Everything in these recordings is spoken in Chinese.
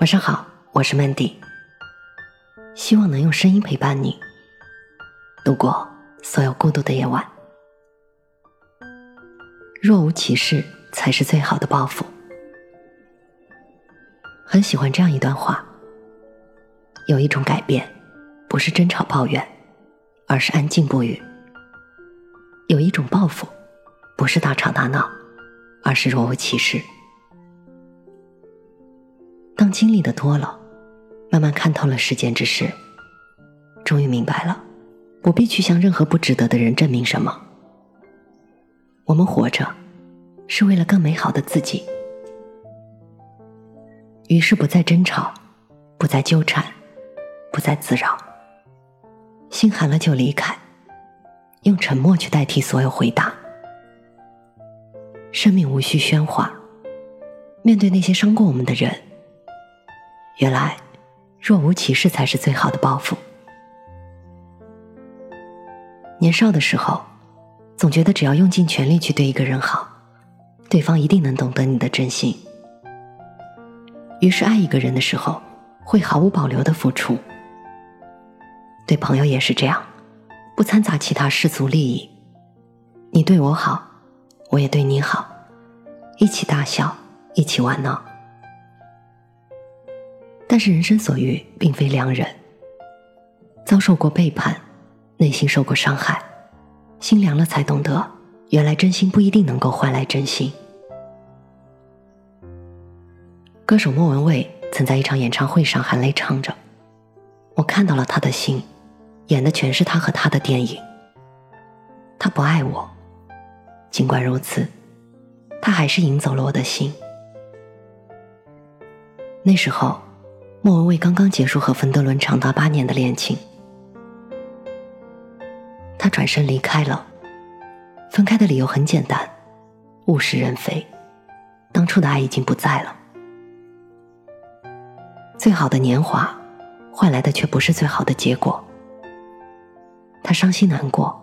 晚上好，我是 Mandy，希望能用声音陪伴你度过所有孤独的夜晚。若无其事才是最好的报复。很喜欢这样一段话：有一种改变，不是争吵抱怨，而是安静不语；有一种报复，不是大吵大闹，而是若无其事。经历的多了，慢慢看透了世间之事，终于明白了，不必去向任何不值得的人证明什么。我们活着，是为了更美好的自己。于是不再争吵，不再纠缠，不再自扰，心寒了就离开，用沉默去代替所有回答。生命无需喧哗，面对那些伤过我们的人。原来，若无其事才是最好的报复。年少的时候，总觉得只要用尽全力去对一个人好，对方一定能懂得你的真心。于是，爱一个人的时候，会毫无保留的付出。对朋友也是这样，不掺杂其他世俗利益。你对我好，我也对你好，一起大笑，一起玩闹。但是人生所遇并非良人，遭受过背叛，内心受过伤害，心凉了才懂得，原来真心不一定能够换来真心。歌手莫文蔚曾在一场演唱会上含泪唱着：“我看到了他的心，演的全是他和他的电影。他不爱我，尽管如此，他还是赢走了我的心。那时候。”莫文蔚刚刚结束和冯德伦长达八年的恋情，他转身离开了。分开的理由很简单，物是人非，当初的爱已经不在了。最好的年华，换来的却不是最好的结果。他伤心难过，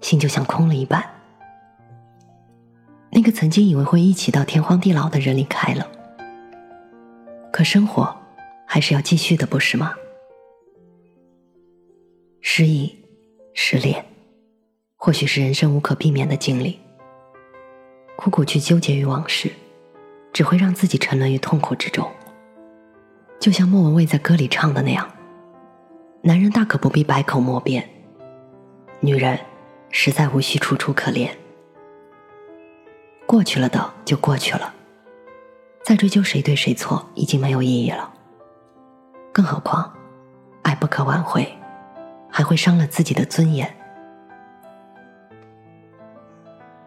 心就像空了一半。那个曾经以为会一起到天荒地老的人离开了，可生活。还是要继续的，不是吗？失忆、失恋，或许是人生无可避免的经历。苦苦去纠结于往事，只会让自己沉沦于痛苦之中。就像莫文蔚在歌里唱的那样：“男人大可不必百口莫辩，女人实在无需楚楚可怜。过去了的就过去了，再追究谁对谁错，已经没有意义了。”更何况，爱不可挽回，还会伤了自己的尊严。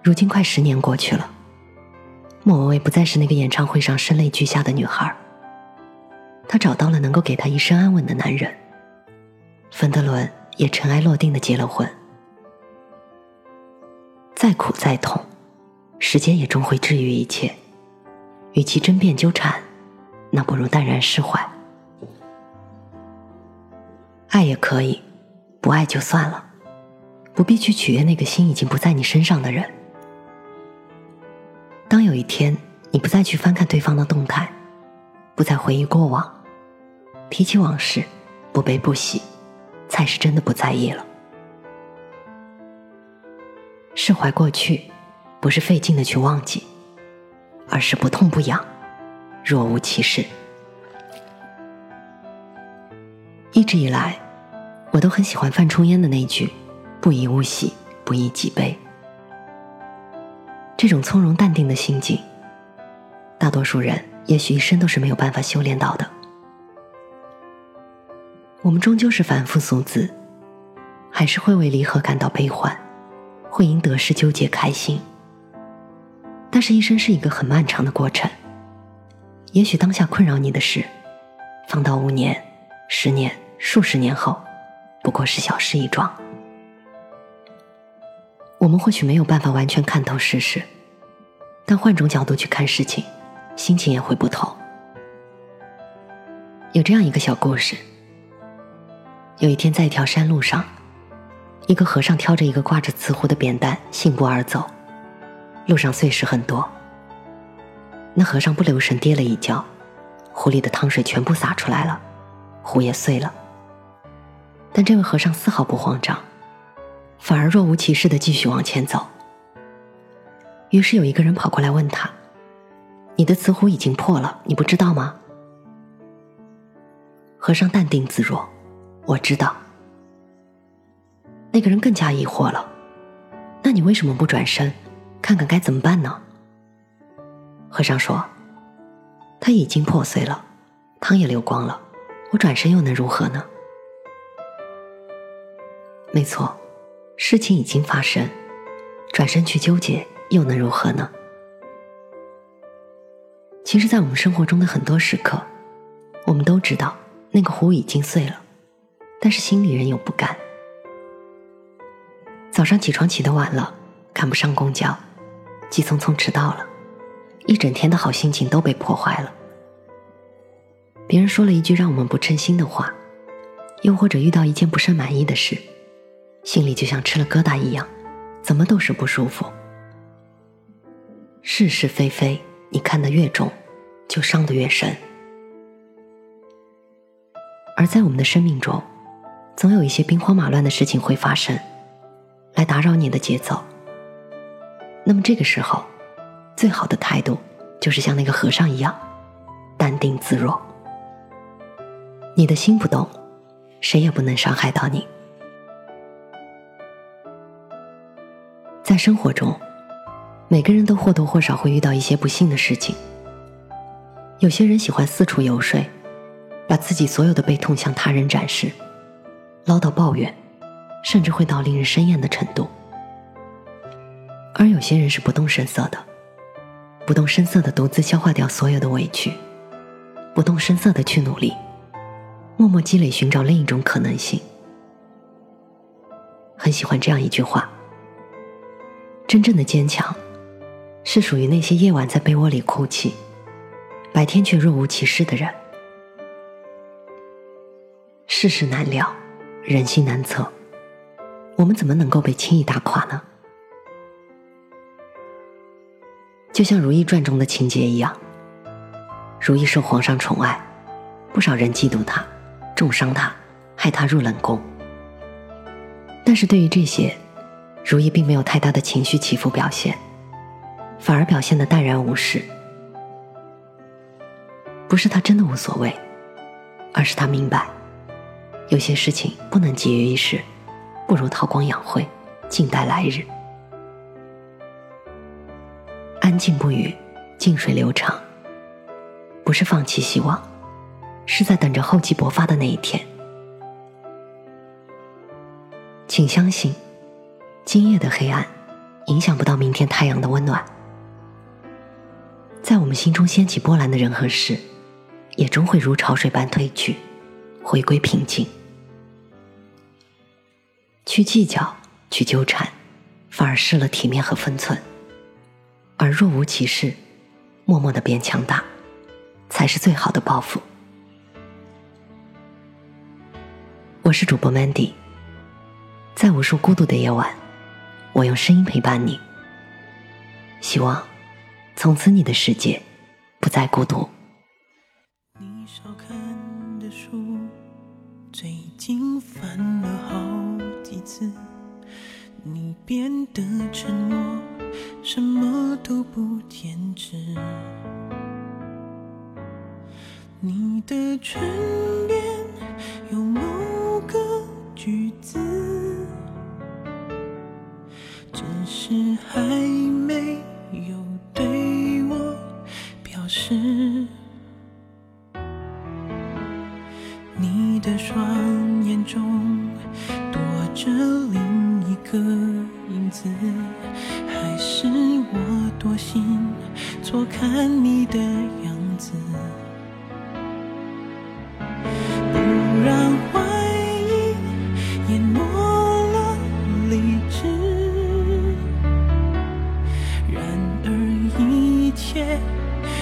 如今快十年过去了，莫文蔚不再是那个演唱会上声泪俱下的女孩。她找到了能够给她一生安稳的男人，冯德伦也尘埃落定的结了婚。再苦再痛，时间也终会治愈一切。与其争辩纠缠，那不如淡然释怀。爱也可以，不爱就算了，不必去取悦那个心已经不在你身上的人。当有一天你不再去翻看对方的动态，不再回忆过往，提起往事，不悲不喜，才是真的不在意了。释怀过去，不是费劲的去忘记，而是不痛不痒，若无其事。一直以来。我都很喜欢范仲淹的那句“不以物喜，不以己悲”。这种从容淡定的心境，大多数人也许一生都是没有办法修炼到的。我们终究是凡夫俗子，还是会为离合感到悲欢，会因得失纠结开心。但是，一生是一个很漫长的过程。也许当下困扰你的事，放到五年、十年、数十年后。不过是小事一桩，我们或许没有办法完全看透世事，但换种角度去看事情，心情也会不同。有这样一个小故事：有一天，在一条山路上，一个和尚挑着一个挂着瓷壶的扁担，信步而走，路上碎石很多。那和尚不留神跌了一跤，壶里的汤水全部洒出来了，壶也碎了。但这位和尚丝毫不慌张，反而若无其事的继续往前走。于是有一个人跑过来问他：“你的瓷壶已经破了，你不知道吗？”和尚淡定自若：“我知道。”那个人更加疑惑了：“那你为什么不转身，看看该怎么办呢？”和尚说：“它已经破碎了，汤也流光了，我转身又能如何呢？”没错，事情已经发生，转身去纠结又能如何呢？其实，在我们生活中的很多时刻，我们都知道那个壶已经碎了，但是心里仍有不甘。早上起床起得晚了，赶不上公交，急匆匆迟到了，一整天的好心情都被破坏了。别人说了一句让我们不称心的话，又或者遇到一件不甚满意的事。心里就像吃了疙瘩一样，怎么都是不舒服。是是非非，你看得越重，就伤得越深。而在我们的生命中，总有一些兵荒马乱的事情会发生，来打扰你的节奏。那么这个时候，最好的态度就是像那个和尚一样，淡定自若。你的心不动，谁也不能伤害到你。在生活中，每个人都或多或少会遇到一些不幸的事情。有些人喜欢四处游说，把自己所有的悲痛向他人展示，唠叨抱怨，甚至会到令人生厌的程度。而有些人是不动声色的，不动声色的独自消化掉所有的委屈，不动声色的去努力，默默积累，寻找另一种可能性。很喜欢这样一句话。真正的坚强，是属于那些夜晚在被窝里哭泣，白天却若无其事的人。世事难料，人心难测，我们怎么能够被轻易打垮呢？就像《如懿传》中的情节一样，如懿受皇上宠爱，不少人嫉妒她，重伤她，害她入冷宫。但是对于这些，如意并没有太大的情绪起伏表现，反而表现的淡然无事。不是他真的无所谓，而是他明白，有些事情不能急于一时，不如韬光养晦，静待来日。安静不语，静水流长。不是放弃希望，是在等着厚积薄发的那一天。请相信。今夜的黑暗，影响不到明天太阳的温暖。在我们心中掀起波澜的人和事，也终会如潮水般退去，回归平静。去计较，去纠缠，反而失了体面和分寸。而若无其事，默默的变强大，才是最好的报复。我是主播 Mandy，在无数孤独的夜晚。我用声音陪伴你，希望从此你的世界不再孤独。你少看的书，最近翻了好几次。你变得沉默，什么都不坚持。你的唇边有某个句子。是还没有对我表示，你的双眼中躲着另一个影子，还是我多心错看你的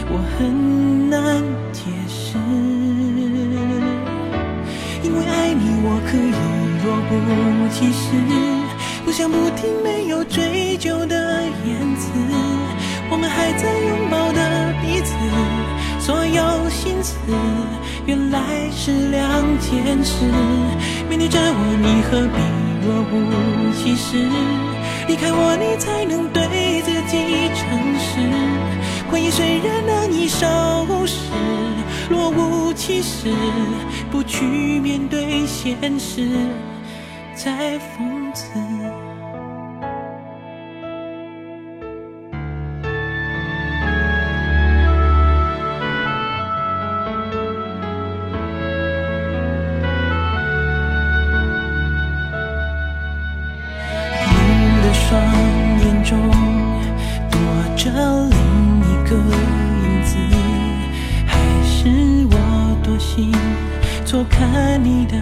我很难解释，因为爱你我可以若无其事不想不听，没有追究的言辞，我们还在拥抱的彼此，所有心。思，原来是两件事。面对着我，你何必若无其事？离开我，你才能对自己诚实。回忆虽然难以收拾，若无其事，不去面对现实，在讽刺。你心错看你的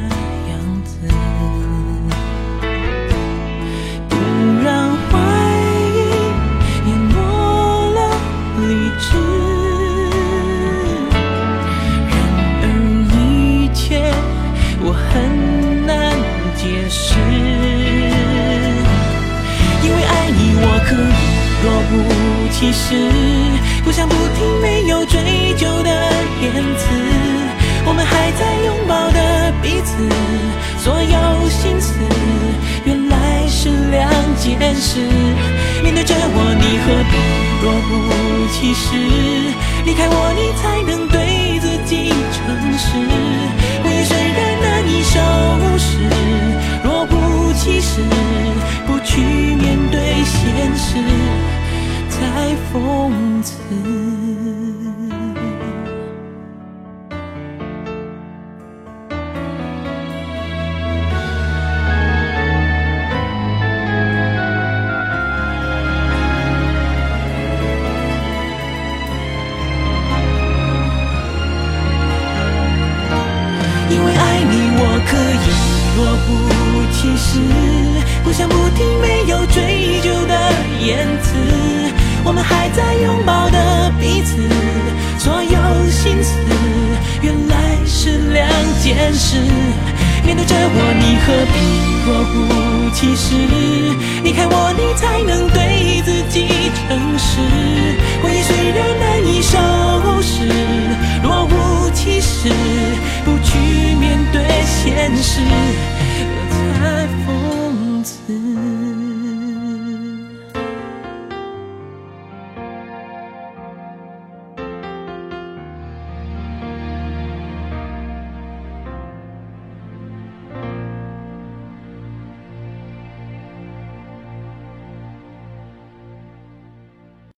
是。面对着我，你何必若无其事？离开我，你才能对自己诚实。回忆虽然难以收拾，若无其事，不去面对现实，太讽刺。着我，你何必若无其事？离开我，你才能对自己诚实。回忆虽